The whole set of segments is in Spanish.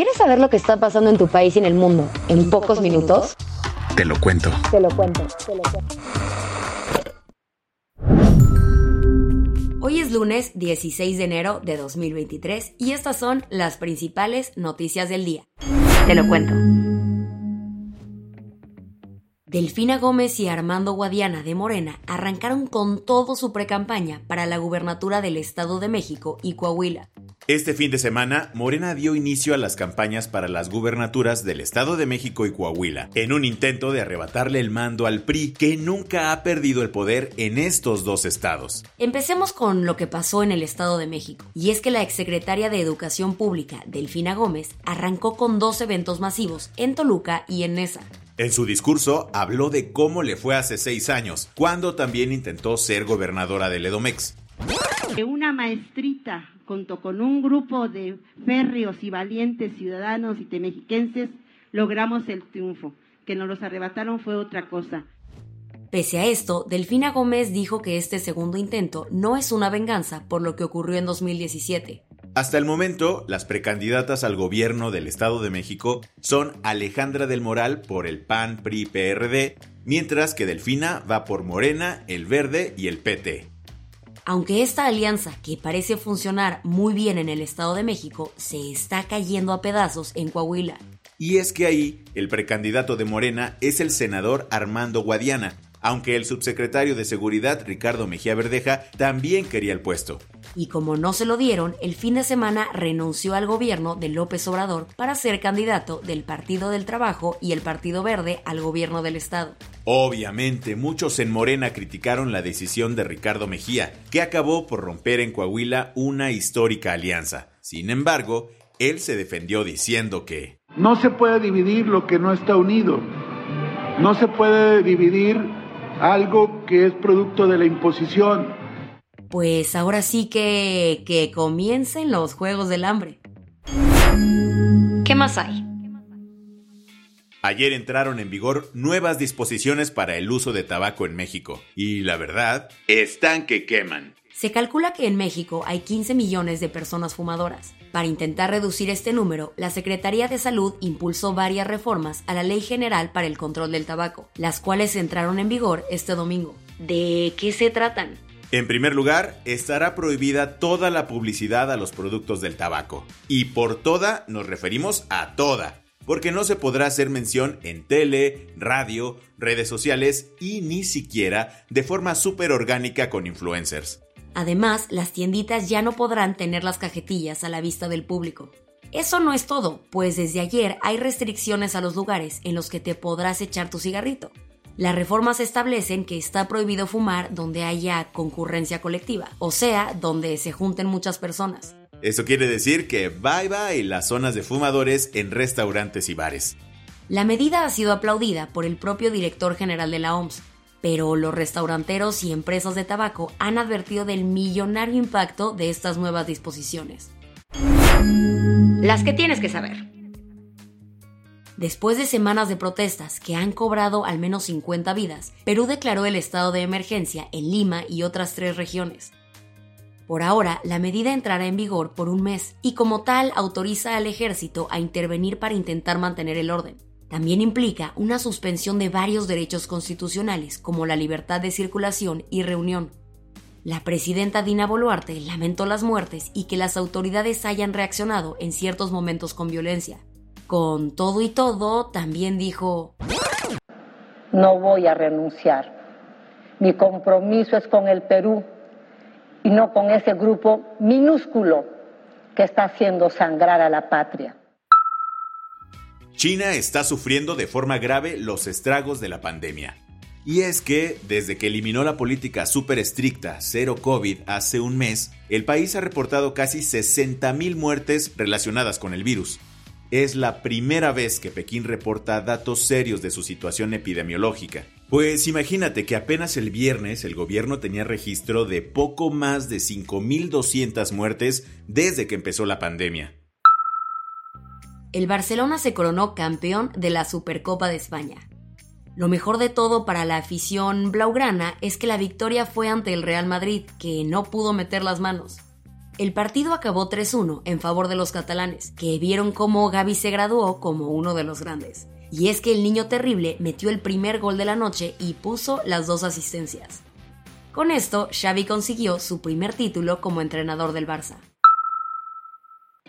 ¿Quieres saber lo que está pasando en tu país y en el mundo en pocos minutos? Te lo cuento. Te lo cuento. Te lo cuento. Hoy es lunes 16 de enero de 2023 y estas son las principales noticias del día. Te lo cuento. Delfina Gómez y Armando Guadiana de Morena arrancaron con todo su precampaña para la gubernatura del Estado de México y Coahuila. Este fin de semana, Morena dio inicio a las campañas para las gubernaturas del Estado de México y Coahuila, en un intento de arrebatarle el mando al PRI, que nunca ha perdido el poder en estos dos estados. Empecemos con lo que pasó en el Estado de México, y es que la exsecretaria de Educación Pública, Delfina Gómez, arrancó con dos eventos masivos en Toluca y en Nesa. En su discurso habló de cómo le fue hace seis años, cuando también intentó ser gobernadora del Edomex. Una maestrita, junto con un grupo de férreos y valientes ciudadanos y temexiquenses, logramos el triunfo. Que nos los arrebataron fue otra cosa. Pese a esto, Delfina Gómez dijo que este segundo intento no es una venganza por lo que ocurrió en 2017. Hasta el momento, las precandidatas al gobierno del Estado de México son Alejandra del Moral por el PAN, PRI, PRD, mientras que Delfina va por Morena, el Verde y el PT. Aunque esta alianza, que parece funcionar muy bien en el Estado de México, se está cayendo a pedazos en Coahuila. Y es que ahí, el precandidato de Morena es el senador Armando Guadiana, aunque el subsecretario de Seguridad Ricardo Mejía Verdeja también quería el puesto. Y como no se lo dieron, el fin de semana renunció al gobierno de López Obrador para ser candidato del Partido del Trabajo y el Partido Verde al gobierno del Estado. Obviamente, muchos en Morena criticaron la decisión de Ricardo Mejía, que acabó por romper en Coahuila una histórica alianza. Sin embargo, él se defendió diciendo que No se puede dividir lo que no está unido. No se puede dividir algo que es producto de la imposición. Pues ahora sí que que comiencen los juegos del hambre. ¿Qué más hay? Ayer entraron en vigor nuevas disposiciones para el uso de tabaco en México. Y la verdad, están que queman. Se calcula que en México hay 15 millones de personas fumadoras. Para intentar reducir este número, la Secretaría de Salud impulsó varias reformas a la Ley General para el Control del Tabaco, las cuales entraron en vigor este domingo. ¿De qué se tratan? En primer lugar, estará prohibida toda la publicidad a los productos del tabaco. Y por toda nos referimos a toda, porque no se podrá hacer mención en tele, radio, redes sociales y ni siquiera de forma súper orgánica con influencers. Además, las tienditas ya no podrán tener las cajetillas a la vista del público. Eso no es todo, pues desde ayer hay restricciones a los lugares en los que te podrás echar tu cigarrito. Las reformas establecen que está prohibido fumar donde haya concurrencia colectiva, o sea, donde se junten muchas personas. Eso quiere decir que bye bye las zonas de fumadores en restaurantes y bares. La medida ha sido aplaudida por el propio director general de la OMS, pero los restauranteros y empresas de tabaco han advertido del millonario impacto de estas nuevas disposiciones. Las que tienes que saber. Después de semanas de protestas que han cobrado al menos 50 vidas, Perú declaró el estado de emergencia en Lima y otras tres regiones. Por ahora, la medida entrará en vigor por un mes y como tal autoriza al ejército a intervenir para intentar mantener el orden. También implica una suspensión de varios derechos constitucionales como la libertad de circulación y reunión. La presidenta Dina Boluarte lamentó las muertes y que las autoridades hayan reaccionado en ciertos momentos con violencia. Con todo y todo, también dijo, no voy a renunciar. Mi compromiso es con el Perú y no con ese grupo minúsculo que está haciendo sangrar a la patria. China está sufriendo de forma grave los estragos de la pandemia. Y es que, desde que eliminó la política súper estricta cero COVID hace un mes, el país ha reportado casi 60.000 muertes relacionadas con el virus. Es la primera vez que Pekín reporta datos serios de su situación epidemiológica. Pues imagínate que apenas el viernes el gobierno tenía registro de poco más de 5.200 muertes desde que empezó la pandemia. El Barcelona se coronó campeón de la Supercopa de España. Lo mejor de todo para la afición blaugrana es que la victoria fue ante el Real Madrid, que no pudo meter las manos. El partido acabó 3-1 en favor de los catalanes, que vieron cómo Gaby se graduó como uno de los grandes. Y es que el niño terrible metió el primer gol de la noche y puso las dos asistencias. Con esto, Xavi consiguió su primer título como entrenador del Barça.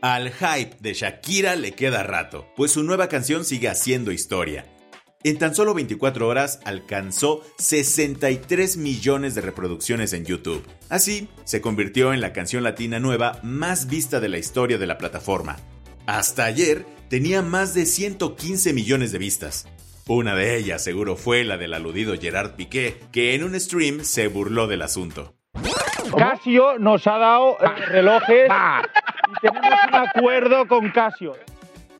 Al hype de Shakira le queda rato, pues su nueva canción sigue haciendo historia. En tan solo 24 horas alcanzó 63 millones de reproducciones en YouTube. Así, se convirtió en la canción latina nueva más vista de la historia de la plataforma. Hasta ayer tenía más de 115 millones de vistas. Una de ellas seguro fue la del aludido Gerard Piqué, que en un stream se burló del asunto. Casio nos ha dado eh, relojes y tenemos un acuerdo con Casio.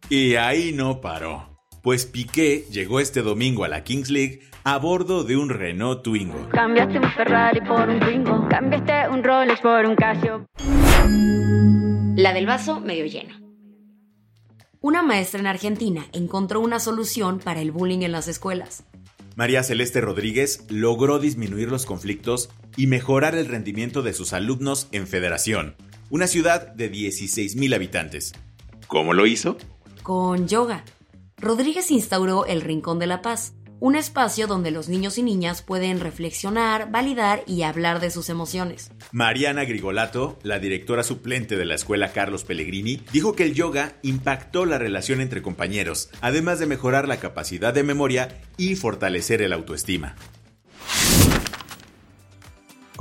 Y ahí no paró pues Piqué llegó este domingo a la Kings League a bordo de un Renault Twingo. Cambiaste un Ferrari por un Twingo, cambiaste un Rolex por un Casio. La del vaso medio lleno. Una maestra en Argentina encontró una solución para el bullying en las escuelas. María Celeste Rodríguez logró disminuir los conflictos y mejorar el rendimiento de sus alumnos en Federación, una ciudad de 16.000 habitantes. ¿Cómo lo hizo? Con yoga. Rodríguez instauró el Rincón de la Paz, un espacio donde los niños y niñas pueden reflexionar, validar y hablar de sus emociones. Mariana Grigolato, la directora suplente de la escuela Carlos Pellegrini, dijo que el yoga impactó la relación entre compañeros, además de mejorar la capacidad de memoria y fortalecer el autoestima.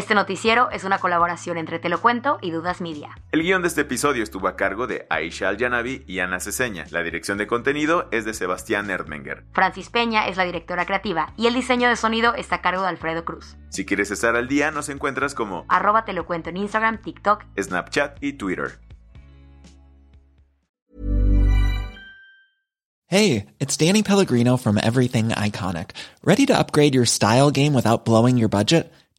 Este noticiero es una colaboración entre Te lo cuento y Dudas Media. El guion de este episodio estuvo a cargo de Aisha Al-Yanabi y Ana Ceseña. La dirección de contenido es de Sebastián Erdmenger. Francis Peña es la directora creativa y el diseño de sonido está a cargo de Alfredo Cruz. Si quieres estar al día, nos encuentras como arroba Te lo cuento en Instagram, TikTok, Snapchat y Twitter. Hey, it's Danny Pellegrino from Everything Iconic. ¿Ready to upgrade your style game without blowing your budget?